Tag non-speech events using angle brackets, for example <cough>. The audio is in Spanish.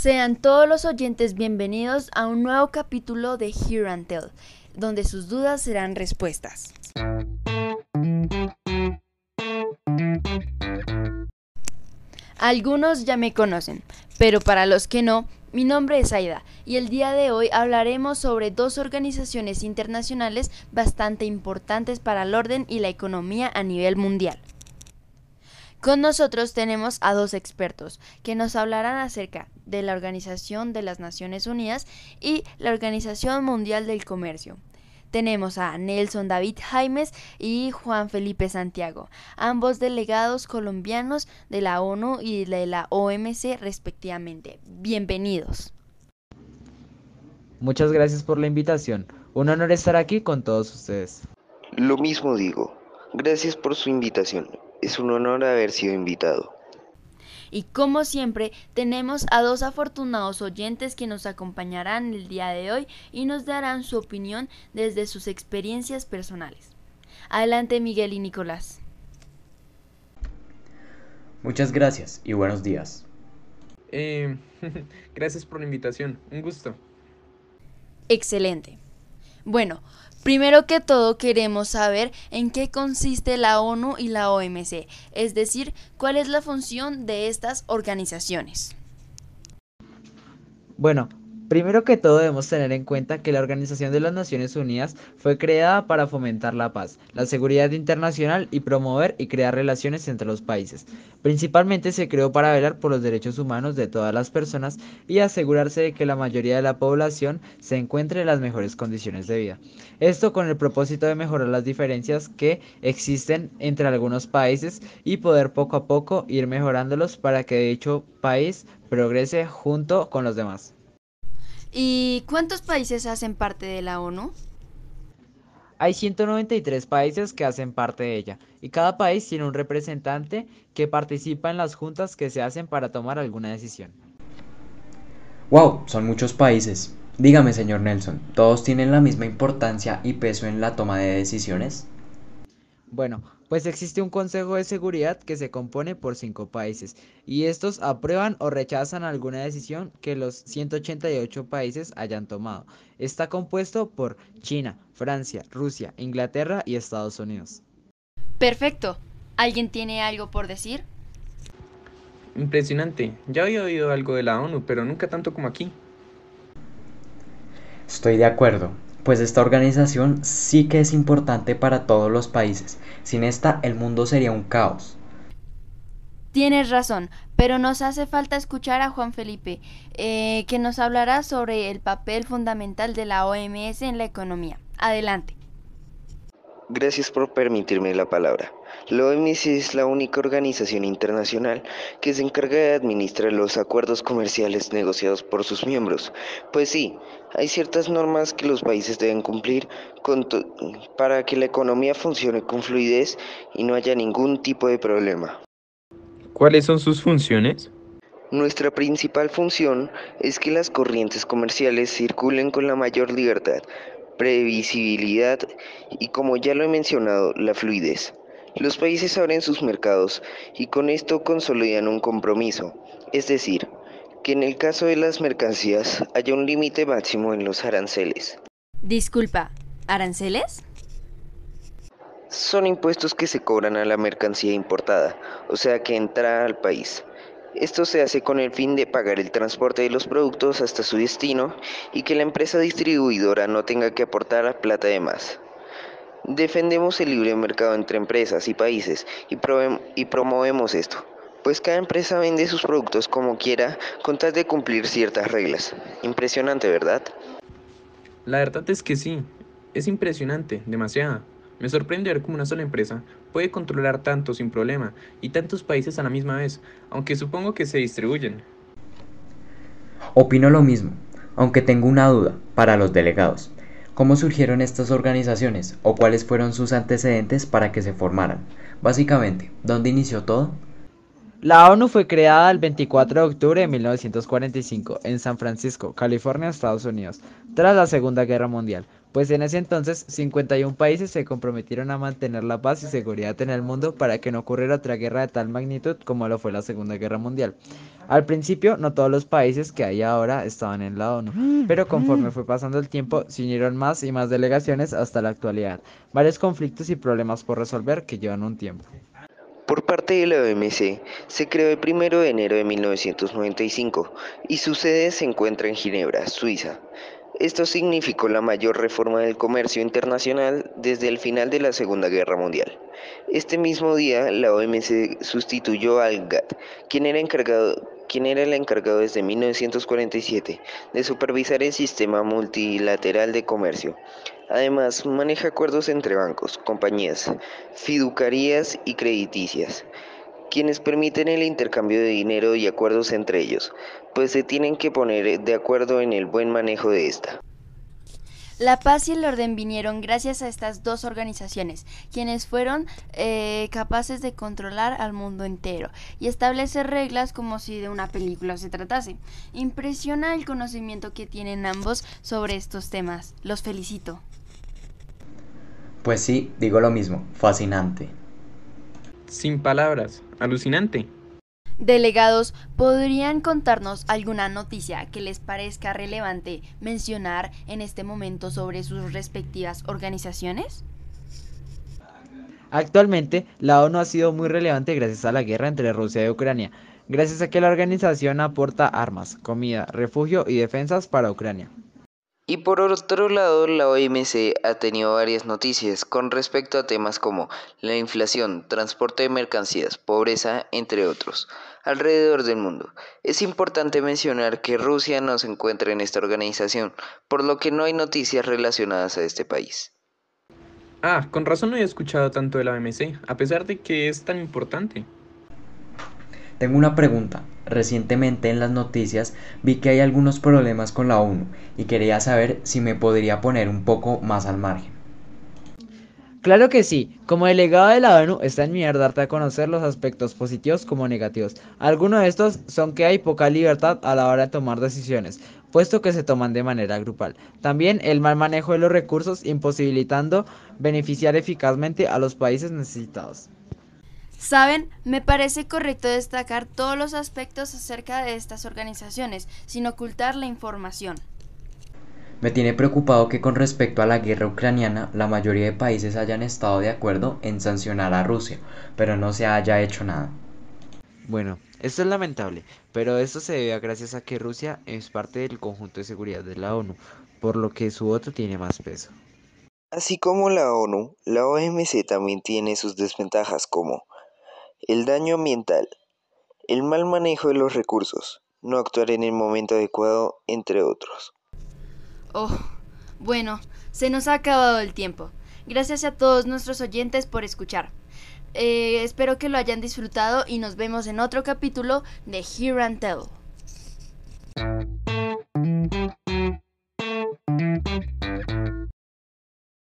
Sean todos los oyentes bienvenidos a un nuevo capítulo de Hear and Tell, donde sus dudas serán respuestas. Algunos ya me conocen, pero para los que no, mi nombre es Aida y el día de hoy hablaremos sobre dos organizaciones internacionales bastante importantes para el orden y la economía a nivel mundial. Con nosotros tenemos a dos expertos que nos hablarán acerca de la Organización de las Naciones Unidas y la Organización Mundial del Comercio. Tenemos a Nelson David Jaimes y Juan Felipe Santiago, ambos delegados colombianos de la ONU y de la OMC respectivamente. Bienvenidos. Muchas gracias por la invitación. Un honor estar aquí con todos ustedes. Lo mismo digo. Gracias por su invitación. Es un honor haber sido invitado. Y como siempre, tenemos a dos afortunados oyentes que nos acompañarán el día de hoy y nos darán su opinión desde sus experiencias personales. Adelante Miguel y Nicolás. Muchas gracias y buenos días. Eh, <laughs> gracias por la invitación, un gusto. Excelente. Bueno, Primero que todo queremos saber en qué consiste la ONU y la OMC, es decir, cuál es la función de estas organizaciones. Bueno, Primero que todo debemos tener en cuenta que la Organización de las Naciones Unidas fue creada para fomentar la paz, la seguridad internacional y promover y crear relaciones entre los países. Principalmente se creó para velar por los derechos humanos de todas las personas y asegurarse de que la mayoría de la población se encuentre en las mejores condiciones de vida. Esto con el propósito de mejorar las diferencias que existen entre algunos países y poder poco a poco ir mejorándolos para que dicho país progrese junto con los demás. ¿Y cuántos países hacen parte de la ONU? Hay 193 países que hacen parte de ella y cada país tiene un representante que participa en las juntas que se hacen para tomar alguna decisión. ¡Wow! Son muchos países. Dígame, señor Nelson, ¿todos tienen la misma importancia y peso en la toma de decisiones? Bueno, pues existe un Consejo de Seguridad que se compone por cinco países y estos aprueban o rechazan alguna decisión que los 188 países hayan tomado. Está compuesto por China, Francia, Rusia, Inglaterra y Estados Unidos. Perfecto. ¿Alguien tiene algo por decir? Impresionante. Ya había oído algo de la ONU, pero nunca tanto como aquí. Estoy de acuerdo pues esta organización sí que es importante para todos los países. Sin esta, el mundo sería un caos. Tienes razón, pero nos hace falta escuchar a Juan Felipe, eh, que nos hablará sobre el papel fundamental de la OMS en la economía. Adelante. Gracias por permitirme la palabra. La OMS es la única organización internacional que se encarga de administrar los acuerdos comerciales negociados por sus miembros. Pues sí, hay ciertas normas que los países deben cumplir para que la economía funcione con fluidez y no haya ningún tipo de problema. ¿Cuáles son sus funciones? Nuestra principal función es que las corrientes comerciales circulen con la mayor libertad, previsibilidad y, como ya lo he mencionado, la fluidez. Los países abren sus mercados y con esto consolidan un compromiso, es decir, que en el caso de las mercancías haya un límite máximo en los aranceles. Disculpa, ¿aranceles? Son impuestos que se cobran a la mercancía importada, o sea que entra al país. Esto se hace con el fin de pagar el transporte de los productos hasta su destino y que la empresa distribuidora no tenga que aportar plata de más. Defendemos el libre mercado entre empresas y países y, promovemos esto pues cada empresa vende sus productos como quiera con tal de cumplir ciertas reglas. Impresionante, ¿verdad? La verdad es que sí, es impresionante, demasiado. Me sorprende ver cómo una sola empresa puede controlar tanto sin problema y tantos países a la misma vez, aunque supongo que se distribuyen. Opino lo mismo, aunque tengo una duda para los delegados. ¿Cómo surgieron estas organizaciones o cuáles fueron sus antecedentes para que se formaran? Básicamente, ¿dónde inició todo? La ONU fue creada el 24 de octubre de 1945 en San Francisco, California, Estados Unidos, tras la Segunda Guerra Mundial, pues en ese entonces 51 países se comprometieron a mantener la paz y seguridad en el mundo para que no ocurriera otra guerra de tal magnitud como lo fue la Segunda Guerra Mundial. Al principio no todos los países que hay ahora estaban en la ONU, pero conforme fue pasando el tiempo se unieron más y más delegaciones hasta la actualidad, varios conflictos y problemas por resolver que llevan un tiempo. Por parte de la OMC, se creó el 1 de enero de 1995 y su sede se encuentra en Ginebra, Suiza. Esto significó la mayor reforma del comercio internacional desde el final de la Segunda Guerra Mundial. Este mismo día, la OMC sustituyó al GATT, quien era, quien era el encargado desde 1947 de supervisar el sistema multilateral de comercio. Además, maneja acuerdos entre bancos, compañías, fiduciarias y crediticias, quienes permiten el intercambio de dinero y acuerdos entre ellos, pues se tienen que poner de acuerdo en el buen manejo de esta. La paz y el orden vinieron gracias a estas dos organizaciones, quienes fueron eh, capaces de controlar al mundo entero y establecer reglas como si de una película se tratase. Impresiona el conocimiento que tienen ambos sobre estos temas. Los felicito. Pues sí, digo lo mismo, fascinante. Sin palabras, alucinante. Delegados, ¿podrían contarnos alguna noticia que les parezca relevante mencionar en este momento sobre sus respectivas organizaciones? Actualmente, la ONU ha sido muy relevante gracias a la guerra entre Rusia y Ucrania, gracias a que la organización aporta armas, comida, refugio y defensas para Ucrania. Y por otro lado, la OMC ha tenido varias noticias con respecto a temas como la inflación, transporte de mercancías, pobreza, entre otros, alrededor del mundo. Es importante mencionar que Rusia no se encuentra en esta organización, por lo que no hay noticias relacionadas a este país. Ah, con razón no he escuchado tanto de la OMC, a pesar de que es tan importante. Tengo una pregunta. Recientemente en las noticias vi que hay algunos problemas con la ONU y quería saber si me podría poner un poco más al margen. Claro que sí, como delegado de la ONU está en mi deber darte a conocer los aspectos positivos como negativos. Algunos de estos son que hay poca libertad a la hora de tomar decisiones, puesto que se toman de manera grupal. También el mal manejo de los recursos imposibilitando beneficiar eficazmente a los países necesitados. Saben, me parece correcto destacar todos los aspectos acerca de estas organizaciones, sin ocultar la información. Me tiene preocupado que con respecto a la guerra ucraniana, la mayoría de países hayan estado de acuerdo en sancionar a Rusia, pero no se haya hecho nada. Bueno, esto es lamentable, pero esto se debe a gracias a que Rusia es parte del conjunto de seguridad de la ONU, por lo que su voto tiene más peso. Así como la ONU, la OMC también tiene sus desventajas como el daño ambiental, el mal manejo de los recursos, no actuar en el momento adecuado, entre otros. Oh, bueno, se nos ha acabado el tiempo. Gracias a todos nuestros oyentes por escuchar. Eh, espero que lo hayan disfrutado y nos vemos en otro capítulo de Hear and Tell.